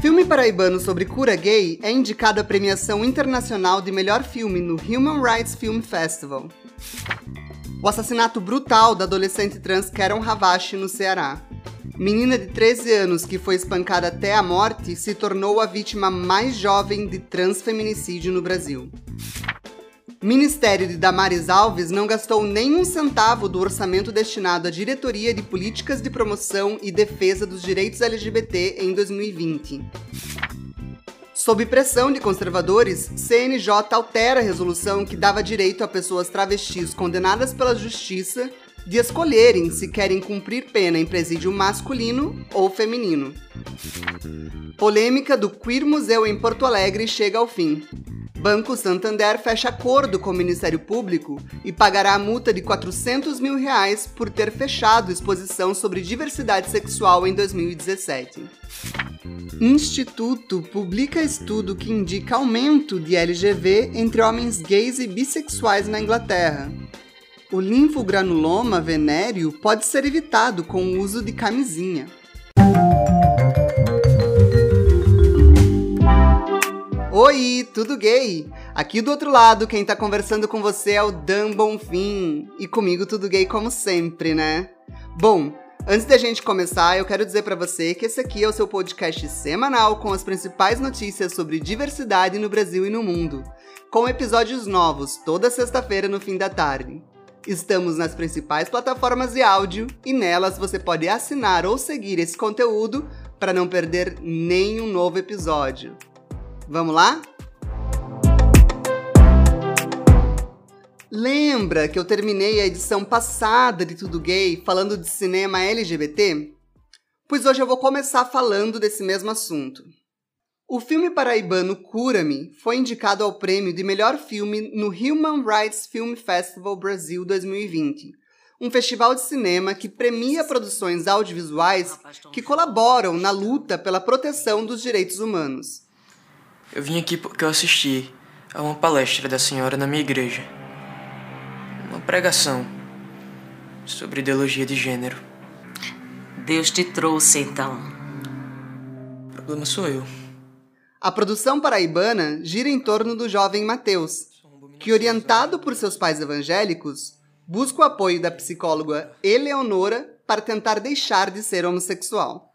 Filme paraibano sobre cura gay é indicado à premiação internacional de melhor filme no Human Rights Film Festival. O assassinato brutal da adolescente trans Karen Havashi no Ceará. Menina de 13 anos que foi espancada até a morte se tornou a vítima mais jovem de transfeminicídio no Brasil. Ministério de Damares Alves não gastou nem um centavo do orçamento destinado à diretoria de políticas de promoção e defesa dos direitos LGBT em 2020. Sob pressão de conservadores, CNJ altera a resolução que dava direito a pessoas travestis condenadas pela justiça de escolherem se querem cumprir pena em presídio masculino ou feminino. Polêmica do Queer Museu em Porto Alegre chega ao fim. Banco Santander fecha acordo com o Ministério Público e pagará a multa de 400 mil reais por ter fechado exposição sobre diversidade sexual em 2017. Instituto publica estudo que indica aumento de LGV entre homens gays e bissexuais na Inglaterra. O linfogranuloma venéreo pode ser evitado com o uso de camisinha. Oi, tudo gay? Aqui do outro lado, quem tá conversando com você é o Dan Bonfim. E comigo tudo gay como sempre, né? Bom, antes da gente começar, eu quero dizer para você que esse aqui é o seu podcast semanal com as principais notícias sobre diversidade no Brasil e no mundo, com episódios novos toda sexta-feira no fim da tarde. Estamos nas principais plataformas de áudio e nelas você pode assinar ou seguir esse conteúdo para não perder nenhum novo episódio. Vamos lá? Lembra que eu terminei a edição passada de Tudo Gay falando de cinema LGBT? Pois hoje eu vou começar falando desse mesmo assunto. O filme paraibano Cura-me foi indicado ao prêmio de melhor filme no Human Rights Film Festival Brasil 2020, um festival de cinema que premia produções audiovisuais que colaboram na luta pela proteção dos direitos humanos. Eu vim aqui porque eu assisti a uma palestra da senhora na minha igreja. Uma pregação sobre ideologia de gênero. Deus te trouxe então. O problema sou eu. A produção paraibana gira em torno do jovem Mateus, que, orientado por seus pais evangélicos, busca o apoio da psicóloga Eleonora para tentar deixar de ser homossexual.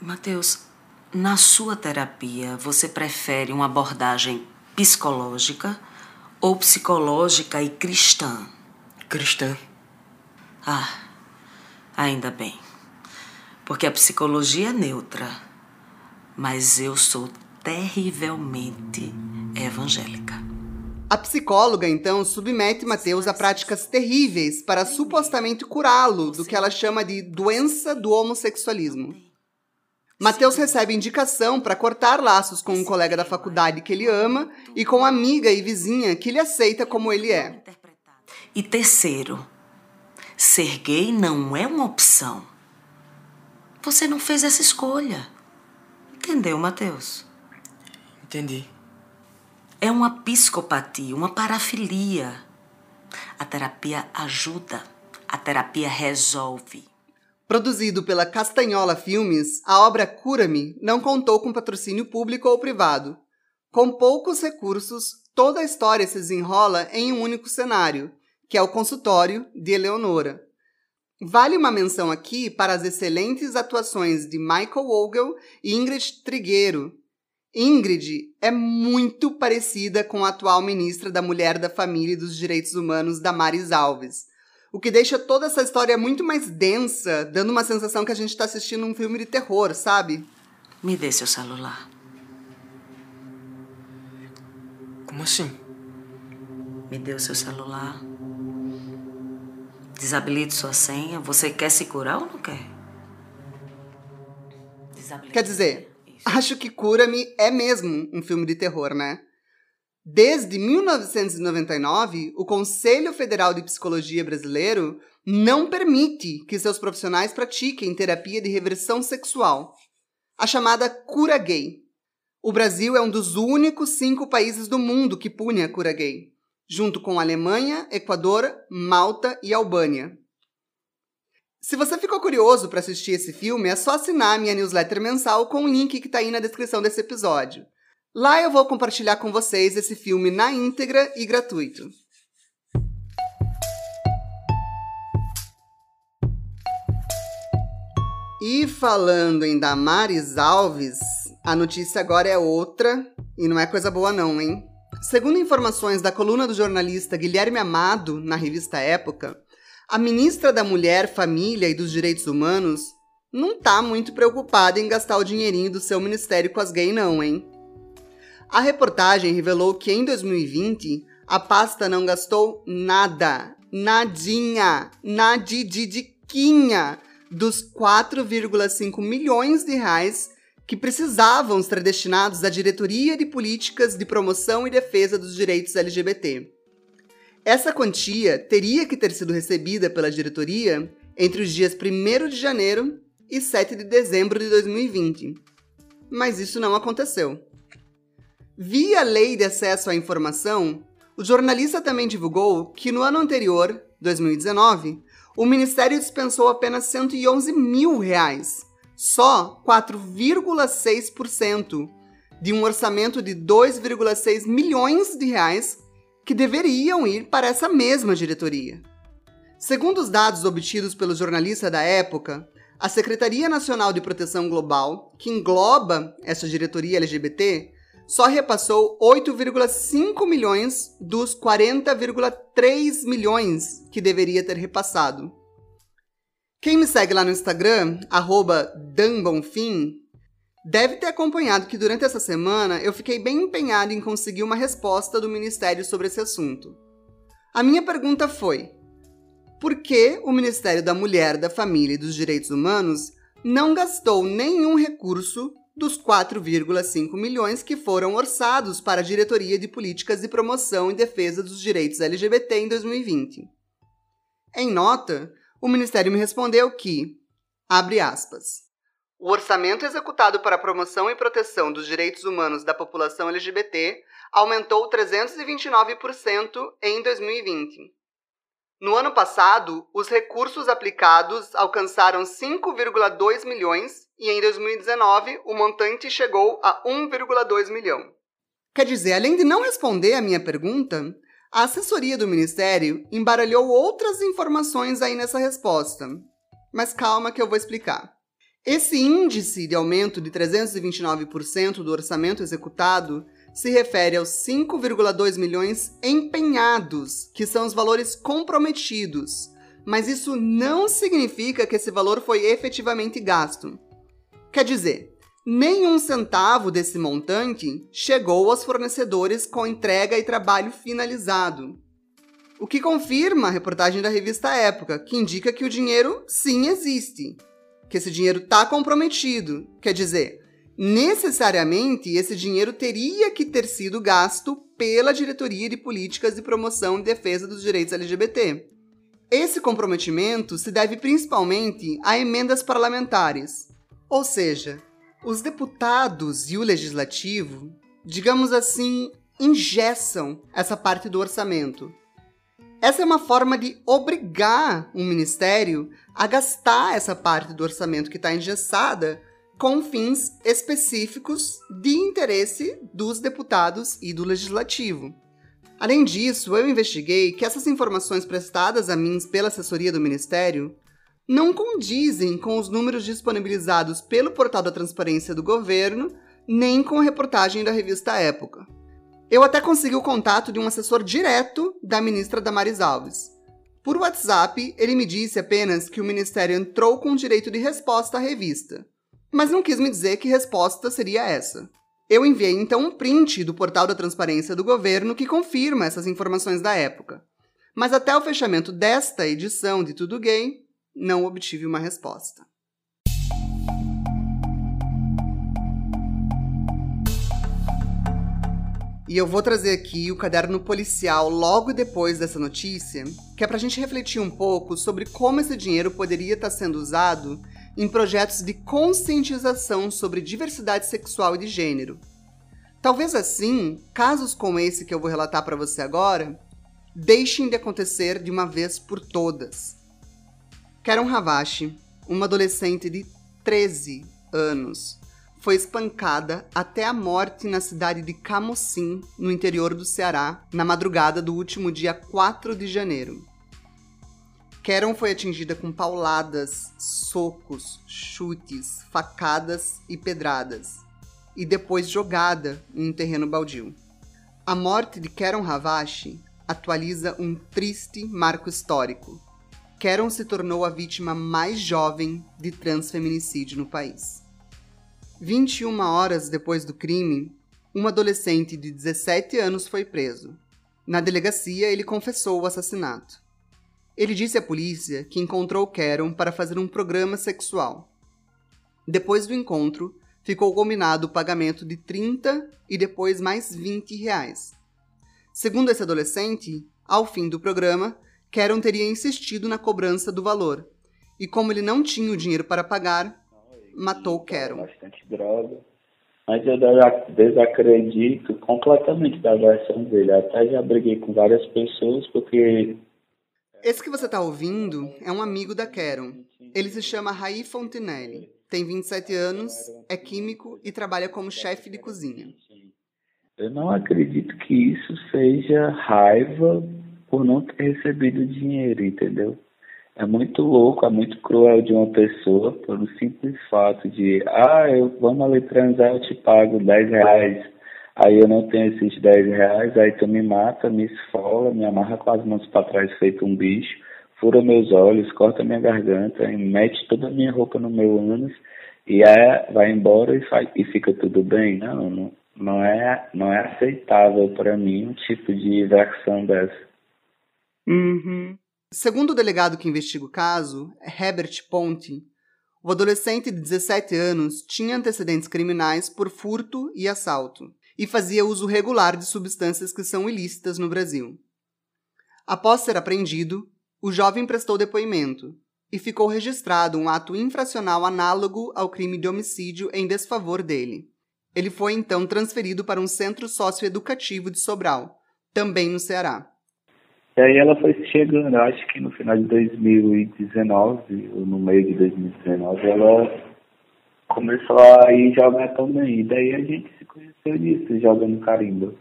Mateus, na sua terapia, você prefere uma abordagem psicológica ou psicológica e cristã? Cristã. Ah, ainda bem. Porque a psicologia é neutra, mas eu sou terrivelmente evangélica. A psicóloga, então, submete Mateus a práticas terríveis para supostamente curá-lo do que ela chama de doença do homossexualismo. Mateus recebe indicação para cortar laços com um colega da faculdade que ele ama e com amiga e vizinha que ele aceita como ele é. E terceiro, ser gay não é uma opção. Você não fez essa escolha. Entendeu, Mateus? Entendi. É uma psicopatia, uma parafilia. A terapia ajuda, a terapia resolve. Produzido pela Castanhola Filmes, a obra Cura-me não contou com patrocínio público ou privado. Com poucos recursos, toda a história se desenrola em um único cenário, que é o consultório de Eleonora. Vale uma menção aqui para as excelentes atuações de Michael Vogel e Ingrid Trigueiro. Ingrid é muito parecida com a atual ministra da Mulher, da Família e dos Direitos Humanos, Damares Alves o que deixa toda essa história muito mais densa, dando uma sensação que a gente está assistindo um filme de terror, sabe? Me dê seu celular. Como assim? Me dê o seu celular. Desabilite sua senha. Você quer se curar ou não quer? Desabilite. Quer dizer. acho que Cura-me é mesmo um filme de terror, né? Desde 1999, o Conselho Federal de Psicologia Brasileiro não permite que seus profissionais pratiquem terapia de reversão sexual, a chamada cura gay. O Brasil é um dos únicos cinco países do mundo que pune a cura gay, junto com Alemanha, Equador, Malta e Albânia. Se você ficou curioso para assistir esse filme, é só assinar minha newsletter mensal com o link que está aí na descrição desse episódio. Lá eu vou compartilhar com vocês esse filme na íntegra e gratuito. E falando em Damares Alves, a notícia agora é outra e não é coisa boa não, hein? Segundo informações da coluna do jornalista Guilherme Amado na revista Época, a ministra da Mulher, Família e dos Direitos Humanos não tá muito preocupada em gastar o dinheirinho do seu ministério com as gays não, hein? A reportagem revelou que em 2020 a pasta não gastou nada, nadinha, nadididiquinha dos 4,5 milhões de reais que precisavam ser destinados à diretoria de políticas de promoção e defesa dos direitos LGBT. Essa quantia teria que ter sido recebida pela diretoria entre os dias 1 de janeiro e 7 de dezembro de 2020. Mas isso não aconteceu. Via Lei de Acesso à Informação, o jornalista também divulgou que no ano anterior, 2019, o Ministério dispensou apenas 111 mil reais, só 4,6% de um orçamento de 2,6 milhões de reais que deveriam ir para essa mesma diretoria. Segundo os dados obtidos pelo jornalista da época, a Secretaria Nacional de Proteção Global, que engloba essa diretoria LGBT, só repassou 8,5 milhões dos 40,3 milhões que deveria ter repassado. Quem me segue lá no Instagram, @dambonfim, deve ter acompanhado que durante essa semana eu fiquei bem empenhado em conseguir uma resposta do Ministério sobre esse assunto. A minha pergunta foi: por que o Ministério da Mulher, da Família e dos Direitos Humanos não gastou nenhum recurso dos 4,5 milhões que foram orçados para a Diretoria de Políticas de Promoção e Defesa dos Direitos LGBT em 2020. Em nota, o Ministério me respondeu que, abre aspas, o orçamento executado para a promoção e proteção dos direitos humanos da população LGBT aumentou 329% em 2020 no ano passado, os recursos aplicados alcançaram 5,2 milhões e em 2019 o montante chegou a 1,2 milhão. Quer dizer, além de não responder a minha pergunta, a assessoria do ministério embaralhou outras informações aí nessa resposta. Mas calma que eu vou explicar. Esse índice de aumento de 329% do orçamento executado se refere aos 5,2 milhões empenhados, que são os valores comprometidos. Mas isso não significa que esse valor foi efetivamente gasto. Quer dizer, nenhum centavo desse montante chegou aos fornecedores com entrega e trabalho finalizado. O que confirma a reportagem da revista Época, que indica que o dinheiro sim existe, que esse dinheiro está comprometido. Quer dizer, necessariamente esse dinheiro teria que ter sido gasto pela Diretoria de Políticas de Promoção e Defesa dos Direitos LGBT. Esse comprometimento se deve principalmente a emendas parlamentares, ou seja, os deputados e o legislativo, digamos assim, ingessam essa parte do orçamento. Essa é uma forma de obrigar um ministério a gastar essa parte do orçamento que está engessada com fins específicos de interesse dos deputados e do legislativo. Além disso, eu investiguei que essas informações prestadas a mim pela assessoria do Ministério não condizem com os números disponibilizados pelo portal da transparência do governo, nem com a reportagem da revista Época. Eu até consegui o contato de um assessor direto da ministra Damares Alves. Por WhatsApp, ele me disse apenas que o ministério entrou com direito de resposta à revista, mas não quis me dizer que resposta seria essa. Eu enviei então um print do portal da transparência do governo que confirma essas informações da época. Mas até o fechamento desta edição de Tudo Gay, não obtive uma resposta. E eu vou trazer aqui o caderno policial logo depois dessa notícia, que é para a gente refletir um pouco sobre como esse dinheiro poderia estar sendo usado em projetos de conscientização sobre diversidade sexual e de gênero. Talvez assim, casos como esse que eu vou relatar para você agora, deixem de acontecer de uma vez por todas. Karen Havashi, uma adolescente de 13 anos, foi espancada até a morte na cidade de Camocim, no interior do Ceará, na madrugada do último dia 4 de janeiro. Karen foi atingida com pauladas, socos, chutes, facadas e pedradas, e depois jogada em um terreno baldio. A morte de Karen Havashi atualiza um triste marco histórico Caron se tornou a vítima mais jovem de transfeminicídio no país. 21 horas depois do crime, um adolescente de 17 anos foi preso. Na delegacia, ele confessou o assassinato. Ele disse à polícia que encontrou Caron para fazer um programa sexual. Depois do encontro, ficou combinado o pagamento de 30 e depois mais 20 reais. Segundo esse adolescente, ao fim do programa, Caron teria insistido na cobrança do valor. E como ele não tinha o dinheiro para pagar, matou Caron. Bastante droga. Mas eu desacredito completamente da versão dele. Até já briguei com várias pessoas porque. Esse que você está ouvindo é um amigo da Caron. Ele se chama Raí Fontinelli. Tem 27 anos, é químico e trabalha como chefe de cozinha. Eu não acredito que isso seja raiva por não ter recebido dinheiro, entendeu? É muito louco, é muito cruel de uma pessoa por um simples fato de, ah, eu vamos ali transar, eu te pago 10 reais. Aí eu não tenho esses 10 reais, aí tu me mata, me esfola, me amarra com as mãos para trás feito um bicho, fura meus olhos, corta minha garganta, mete toda a minha roupa no meu ânus e aí vai embora e, faz, e fica tudo bem. Não, não, não é, não é aceitável para mim um tipo de versão dessa. Uhum. Segundo o delegado que investiga o caso, Herbert Ponte, o adolescente de 17 anos tinha antecedentes criminais por furto e assalto e fazia uso regular de substâncias que são ilícitas no Brasil. Após ser apreendido, o jovem prestou depoimento e ficou registrado um ato infracional análogo ao crime de homicídio em desfavor dele. Ele foi então transferido para um centro socioeducativo de Sobral, também no Ceará. E aí ela foi chegando, acho que no final de 2019, ou no meio de 2019, ela começou a ir jogar também. E daí a gente se conheceu nisso, jogando carimba.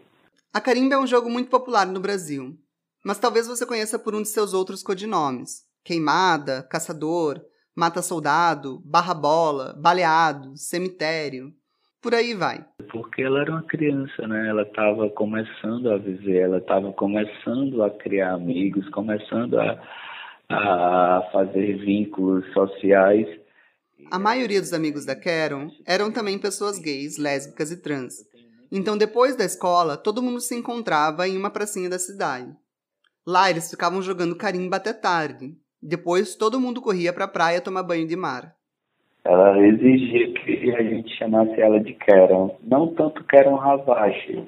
A carimba é um jogo muito popular no Brasil, mas talvez você conheça por um de seus outros codinomes. Queimada, Caçador, Mata-Soldado, Barra-Bola, Baleado, Cemitério. Por aí vai. Porque ela era uma criança, né? Ela estava começando a viver, ela estava começando a criar amigos, começando a, a fazer vínculos sociais. A maioria dos amigos da Karen eram também pessoas gays, lésbicas e trans. Então, depois da escola, todo mundo se encontrava em uma pracinha da cidade. Lá eles ficavam jogando carimba até tarde. Depois, todo mundo corria para a praia tomar banho de mar ela exigia que a gente chamasse ela de Karen, não tanto Karen Ravache.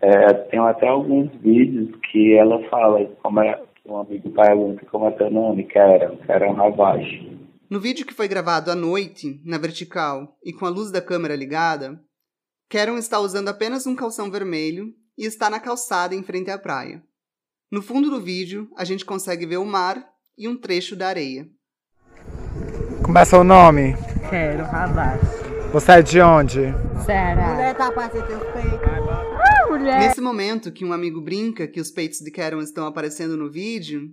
É, tem até alguns vídeos que ela fala, como é, um amigo pergunta como é teu nome, Karen, Karen Ravache. No vídeo que foi gravado à noite, na vertical, e com a luz da câmera ligada, Karen está usando apenas um calção vermelho e está na calçada em frente à praia. No fundo do vídeo, a gente consegue ver o mar e um trecho da areia. Como é seu nome? Quero, Rabaixo. Você é de onde? Ceará. Mulher tá aparecendo teus peitos. Ah, mulher. Nesse momento que um amigo brinca que os peitos de Karen estão aparecendo no vídeo,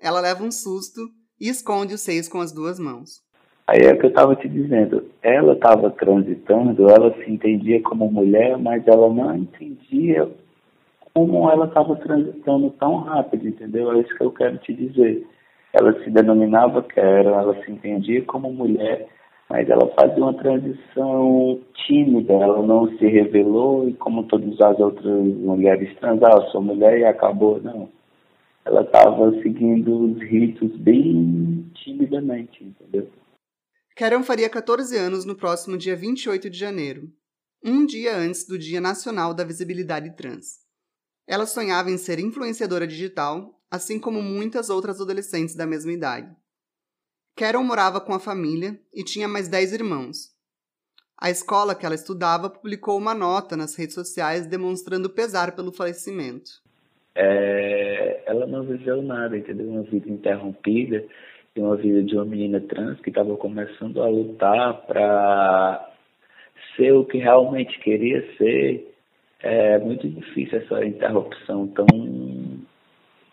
ela leva um susto e esconde os seios com as duas mãos. Aí é o que eu estava te dizendo. Ela estava transitando, ela se entendia como mulher, mas ela não entendia como ela estava transitando tão rápido, entendeu? É isso que eu quero te dizer ela se denominava Karen, ela se entendia como mulher, mas ela fazia uma transição tímida, ela não se revelou e como todas as outras mulheres trans, ah, sou mulher e acabou, não. Ela estava seguindo os ritos bem timidamente, entendeu? Karen faria 14 anos no próximo dia 28 de janeiro, um dia antes do Dia Nacional da Visibilidade Trans. Ela sonhava em ser influenciadora digital assim como muitas outras adolescentes da mesma idade. Carol morava com a família e tinha mais dez irmãos. A escola que ela estudava publicou uma nota nas redes sociais demonstrando pesar pelo falecimento. É, ela não viveu nada, entendeu? Uma vida interrompida. uma vida de uma menina trans que estava começando a lutar para ser o que realmente queria ser, é muito difícil essa interrupção tão,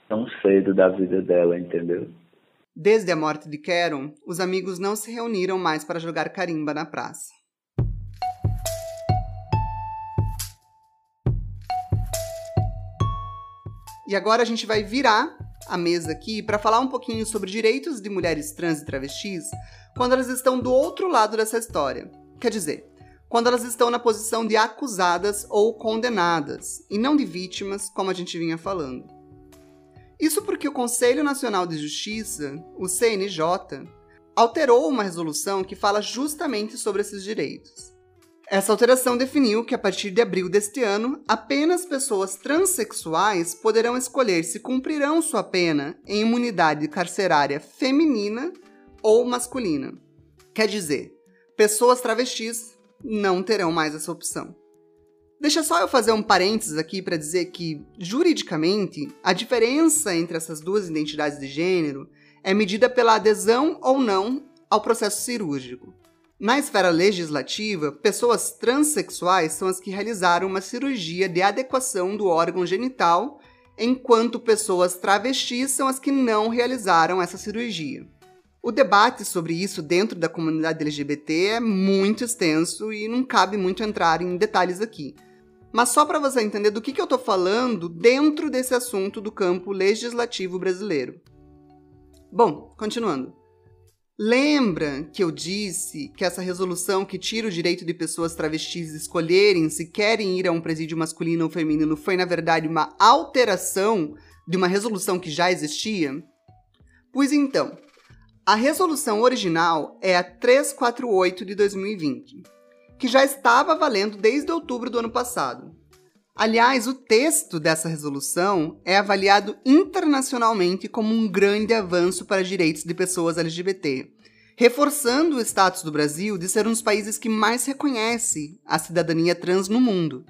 tão cedo da vida dela, entendeu? Desde a morte de Karen, os amigos não se reuniram mais para jogar carimba na praça. E agora a gente vai virar a mesa aqui para falar um pouquinho sobre direitos de mulheres trans e travestis quando elas estão do outro lado dessa história. Quer dizer, quando elas estão na posição de acusadas ou condenadas, e não de vítimas, como a gente vinha falando. Isso porque o Conselho Nacional de Justiça, o CNJ, alterou uma resolução que fala justamente sobre esses direitos. Essa alteração definiu que, a partir de abril deste ano, apenas pessoas transexuais poderão escolher se cumprirão sua pena em imunidade carcerária feminina ou masculina. Quer dizer, pessoas travestis não terão mais essa opção. Deixa só eu fazer um parênteses aqui para dizer que, juridicamente, a diferença entre essas duas identidades de gênero é medida pela adesão ou não ao processo cirúrgico. Na esfera legislativa, pessoas transexuais são as que realizaram uma cirurgia de adequação do órgão genital, enquanto pessoas travestis são as que não realizaram essa cirurgia. O debate sobre isso dentro da comunidade LGBT é muito extenso e não cabe muito entrar em detalhes aqui. Mas só para você entender do que, que eu estou falando dentro desse assunto do campo legislativo brasileiro. Bom, continuando. Lembra que eu disse que essa resolução que tira o direito de pessoas travestis escolherem se querem ir a um presídio masculino ou feminino foi, na verdade, uma alteração de uma resolução que já existia? Pois então, a resolução original é a 348 de 2020, que já estava valendo desde outubro do ano passado. Aliás, o texto dessa resolução é avaliado internacionalmente como um grande avanço para direitos de pessoas LGBT, reforçando o status do Brasil de ser um dos países que mais reconhece a cidadania trans no mundo.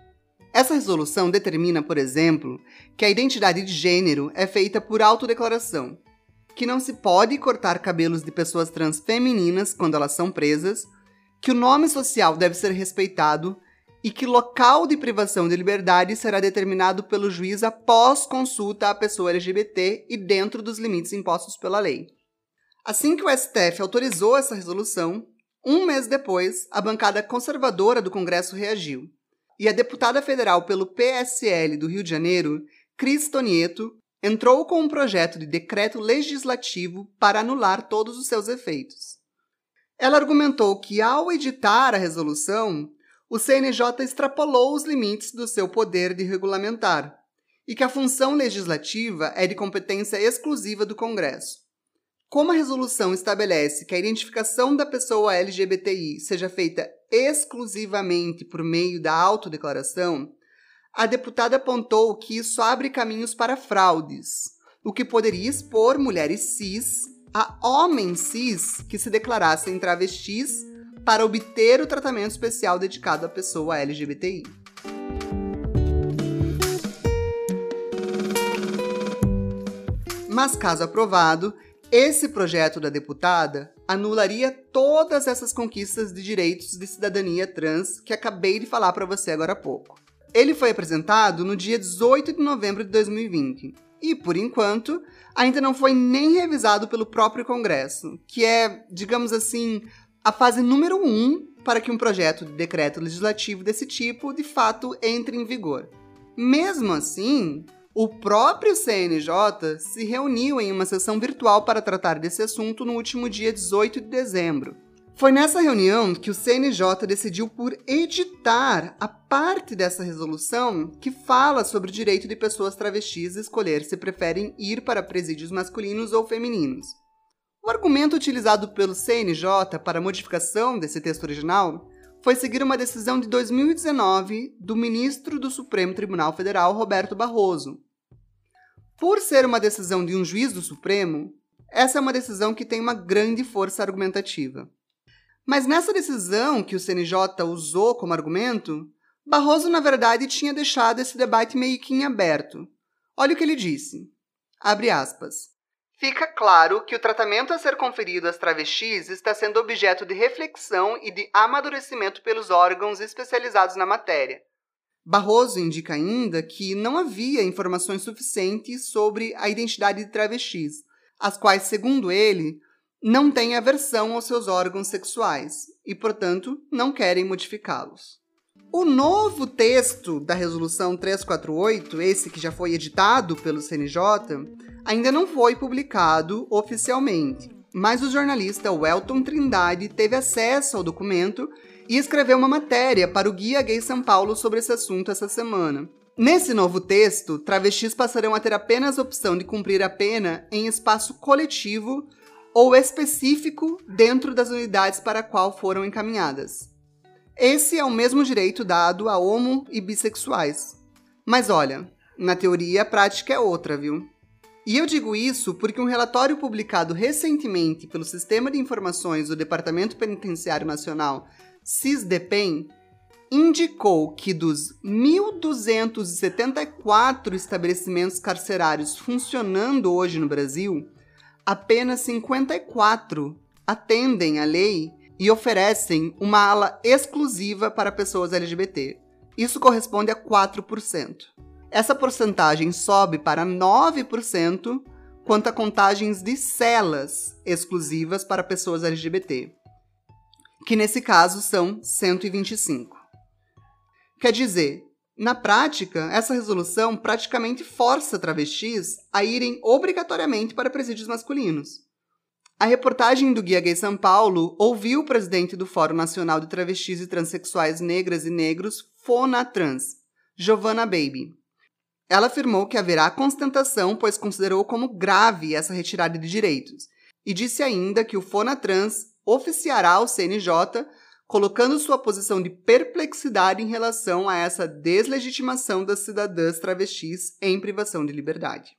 Essa resolução determina, por exemplo, que a identidade de gênero é feita por autodeclaração, que não se pode cortar cabelos de pessoas trans femininas quando elas são presas, que o nome social deve ser respeitado e que local de privação de liberdade será determinado pelo juiz após consulta à pessoa LGBT e dentro dos limites impostos pela lei. Assim que o STF autorizou essa resolução, um mês depois, a bancada conservadora do Congresso reagiu. E a deputada federal pelo PSL do Rio de Janeiro, Cris Tonieto, entrou com um projeto de decreto legislativo para anular todos os seus efeitos. Ela argumentou que, ao editar a resolução, o CNJ extrapolou os limites do seu poder de regulamentar e que a função legislativa é de competência exclusiva do Congresso. Como a resolução estabelece que a identificação da pessoa LGBTI seja feita exclusivamente por meio da autodeclaração, a deputada apontou que isso abre caminhos para fraudes, o que poderia expor mulheres cis a homens cis que se declarassem travestis para obter o tratamento especial dedicado à pessoa LGBTI. Mas, caso aprovado, esse projeto da deputada anularia todas essas conquistas de direitos de cidadania trans que acabei de falar para você agora há pouco. Ele foi apresentado no dia 18 de novembro de 2020 e, por enquanto, ainda não foi nem revisado pelo próprio Congresso, que é, digamos assim, a fase número um para que um projeto de decreto legislativo desse tipo de fato entre em vigor. Mesmo assim, o próprio CNJ se reuniu em uma sessão virtual para tratar desse assunto no último dia 18 de dezembro. Foi nessa reunião que o CNJ decidiu por editar a parte dessa resolução que fala sobre o direito de pessoas travestis escolher se preferem ir para presídios masculinos ou femininos. O argumento utilizado pelo CNJ para a modificação desse texto original foi seguir uma decisão de 2019 do ministro do Supremo Tribunal Federal, Roberto Barroso. Por ser uma decisão de um juiz do Supremo, essa é uma decisão que tem uma grande força argumentativa. Mas nessa decisão que o CNJ usou como argumento, Barroso, na verdade, tinha deixado esse debate meio que em aberto. Olha o que ele disse. Abre aspas. fica claro que o tratamento a ser conferido às travestis está sendo objeto de reflexão e de amadurecimento pelos órgãos especializados na matéria. Barroso indica ainda que não havia informações suficientes sobre a identidade de travestis, as quais, segundo ele, não têm aversão aos seus órgãos sexuais e, portanto, não querem modificá-los. O novo texto da Resolução 348, esse que já foi editado pelo CNJ, ainda não foi publicado oficialmente, mas o jornalista Welton Trindade teve acesso ao documento e escreveu uma matéria para o Guia Gay São Paulo sobre esse assunto essa semana. Nesse novo texto, travestis passarão a ter apenas a opção de cumprir a pena em espaço coletivo ou específico dentro das unidades para a qual foram encaminhadas. Esse é o mesmo direito dado a homo e bissexuais. Mas olha, na teoria a prática é outra, viu? E eu digo isso porque um relatório publicado recentemente pelo Sistema de Informações do Departamento Penitenciário Nacional, SISDEPEN, indicou que dos 1.274 estabelecimentos carcerários funcionando hoje no Brasil, apenas 54 atendem à lei e oferecem uma ala exclusiva para pessoas LGBT. Isso corresponde a 4%. Essa porcentagem sobe para 9% quanto a contagens de celas exclusivas para pessoas LGBT, que nesse caso são 125. Quer dizer, na prática, essa resolução praticamente força travestis a irem obrigatoriamente para presídios masculinos. A reportagem do Guia Gay São Paulo ouviu o presidente do Fórum Nacional de Travestis e Transsexuais Negras e Negros, FONATRANS, Giovanna Baby. Ela afirmou que haverá constatação, pois considerou como grave essa retirada de direitos, e disse ainda que o FONATRANS oficiará o CNJ, colocando sua posição de perplexidade em relação a essa deslegitimação das cidadãs travestis em privação de liberdade.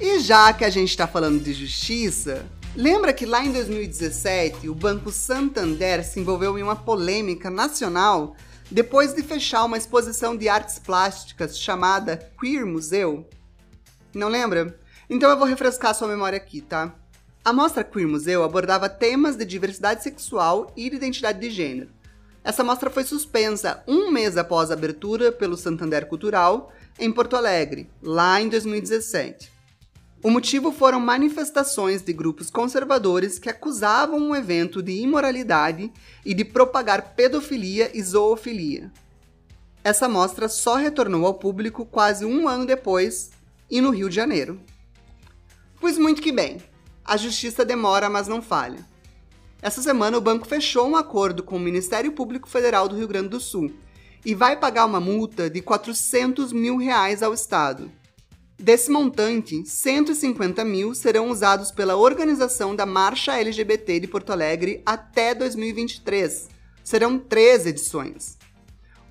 E já que a gente está falando de justiça, lembra que lá em 2017 o Banco Santander se envolveu em uma polêmica nacional depois de fechar uma exposição de artes plásticas chamada Queer Museu? Não lembra? Então eu vou refrescar sua memória aqui, tá? A mostra Queer Museu abordava temas de diversidade sexual e de identidade de gênero. Essa mostra foi suspensa um mês após a abertura pelo Santander Cultural em Porto Alegre, lá em 2017. O motivo foram manifestações de grupos conservadores que acusavam o evento de imoralidade e de propagar pedofilia e zoofilia. Essa mostra só retornou ao público quase um ano depois e no Rio de Janeiro. Pois muito que bem, a justiça demora, mas não falha. Essa semana o banco fechou um acordo com o Ministério Público Federal do Rio Grande do Sul e vai pagar uma multa de 400 mil reais ao Estado Desse montante, 150 mil serão usados pela organização da Marcha LGBT de Porto Alegre até 2023. Serão três edições.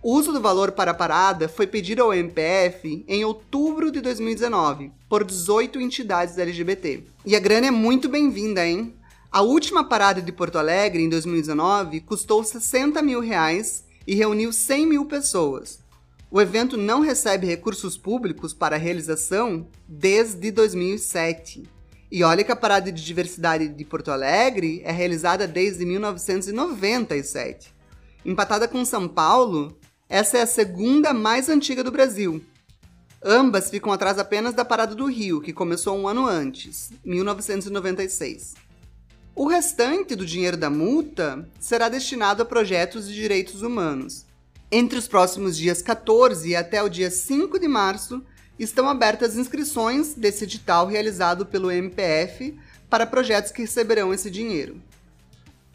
O uso do valor para a parada foi pedido ao MPF em outubro de 2019, por 18 entidades LGBT. E a grana é muito bem-vinda, hein? A última parada de Porto Alegre, em 2019, custou 60 mil reais e reuniu 100 mil pessoas. O evento não recebe recursos públicos para realização desde 2007. E olha que a Parada de Diversidade de Porto Alegre é realizada desde 1997. Empatada com São Paulo, essa é a segunda mais antiga do Brasil. Ambas ficam atrás apenas da Parada do Rio, que começou um ano antes, 1996. O restante do dinheiro da multa será destinado a projetos de direitos humanos, entre os próximos dias 14 e até o dia 5 de março, estão abertas inscrições desse edital realizado pelo MPF para projetos que receberão esse dinheiro.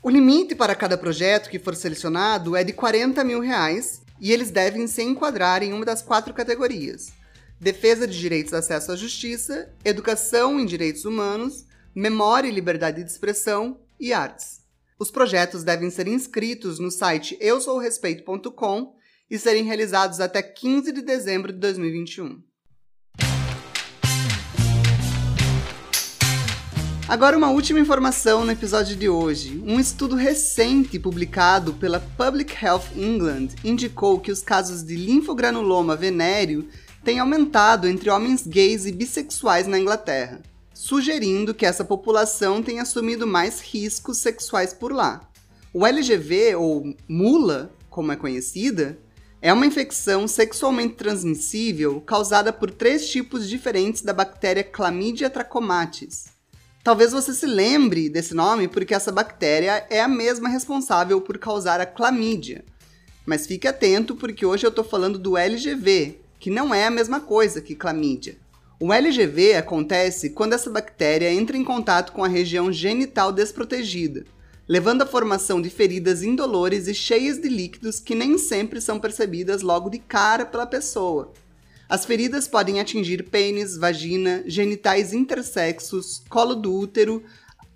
O limite para cada projeto que for selecionado é de 40 mil reais e eles devem se enquadrar em uma das quatro categorias: defesa de direitos de acesso à justiça, educação em direitos humanos, memória e liberdade de expressão e artes. Os projetos devem ser inscritos no site eusourespeito.com e serem realizados até 15 de dezembro de 2021. Agora, uma última informação no episódio de hoje. Um estudo recente publicado pela Public Health England indicou que os casos de linfogranuloma venéreo tem aumentado entre homens gays e bissexuais na Inglaterra, sugerindo que essa população tem assumido mais riscos sexuais por lá. O LGV, ou mula, como é conhecida, é uma infecção sexualmente transmissível causada por três tipos diferentes da bactéria Chlamydia trachomatis. Talvez você se lembre desse nome porque essa bactéria é a mesma responsável por causar a clamídia. Mas fique atento porque hoje eu estou falando do LGV, que não é a mesma coisa que clamídia. O LGV acontece quando essa bactéria entra em contato com a região genital desprotegida, levando à formação de feridas indolores e cheias de líquidos que nem sempre são percebidas logo de cara pela pessoa. As feridas podem atingir pênis, vagina, genitais intersexos, colo do útero,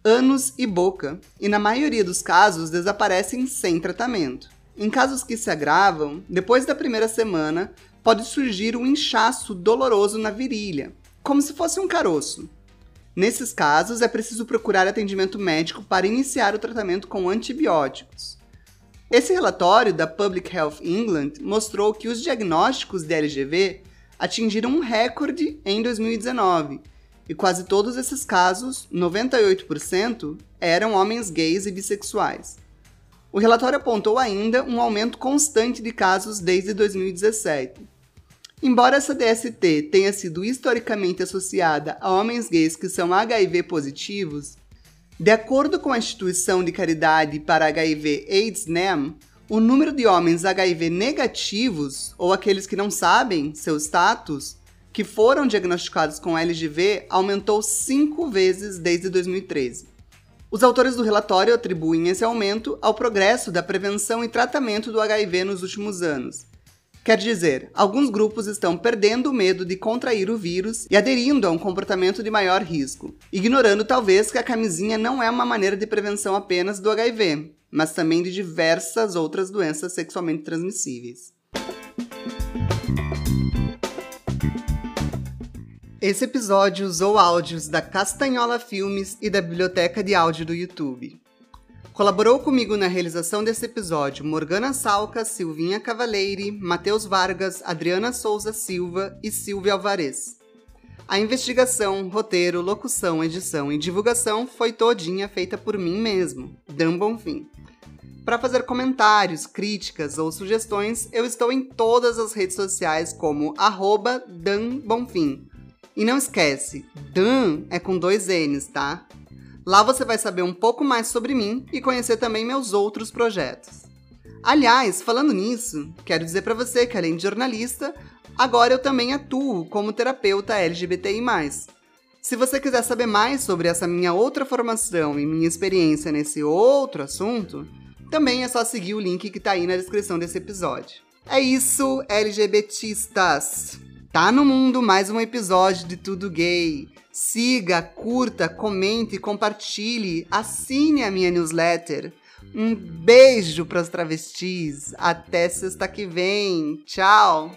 ânus e boca, e na maioria dos casos desaparecem sem tratamento. Em casos que se agravam, depois da primeira semana, pode surgir um inchaço doloroso na virilha, como se fosse um caroço. Nesses casos, é preciso procurar atendimento médico para iniciar o tratamento com antibióticos. Esse relatório da Public Health England mostrou que os diagnósticos de LGV atingiram um recorde em 2019, e quase todos esses casos, 98%, eram homens gays e bissexuais. O relatório apontou ainda um aumento constante de casos desde 2017. Embora essa DST tenha sido historicamente associada a homens gays que são HIV positivos, de acordo com a instituição de caridade para HIV AIDS NEM, o número de homens HIV negativos, ou aqueles que não sabem seu status, que foram diagnosticados com LGV aumentou cinco vezes desde 2013. Os autores do relatório atribuem esse aumento ao progresso da prevenção e tratamento do HIV nos últimos anos, Quer dizer, alguns grupos estão perdendo o medo de contrair o vírus e aderindo a um comportamento de maior risco, ignorando talvez que a camisinha não é uma maneira de prevenção apenas do HIV, mas também de diversas outras doenças sexualmente transmissíveis. Esse episódio usou áudios da Castanhola Filmes e da Biblioteca de Áudio do YouTube. Colaborou comigo na realização desse episódio Morgana Salca, Silvinha Cavaleire, Matheus Vargas, Adriana Souza Silva e Silvia Alvarez. A investigação, roteiro, locução, edição e divulgação foi todinha feita por mim mesmo, Dan Bonfim. Para fazer comentários, críticas ou sugestões, eu estou em todas as redes sociais como arroba Dan Bonfim. E não esquece, Dan é com dois N's, tá? Lá você vai saber um pouco mais sobre mim e conhecer também meus outros projetos. Aliás, falando nisso, quero dizer para você que além de jornalista, agora eu também atuo como terapeuta LGBTI+. Se você quiser saber mais sobre essa minha outra formação e minha experiência nesse outro assunto, também é só seguir o link que tá aí na descrição desse episódio. É isso, LGBTistas! Tá no mundo mais um episódio de Tudo Gay. Siga, curta, comente, compartilhe, assine a minha newsletter. Um beijo para os travestis. Até sexta que vem. Tchau.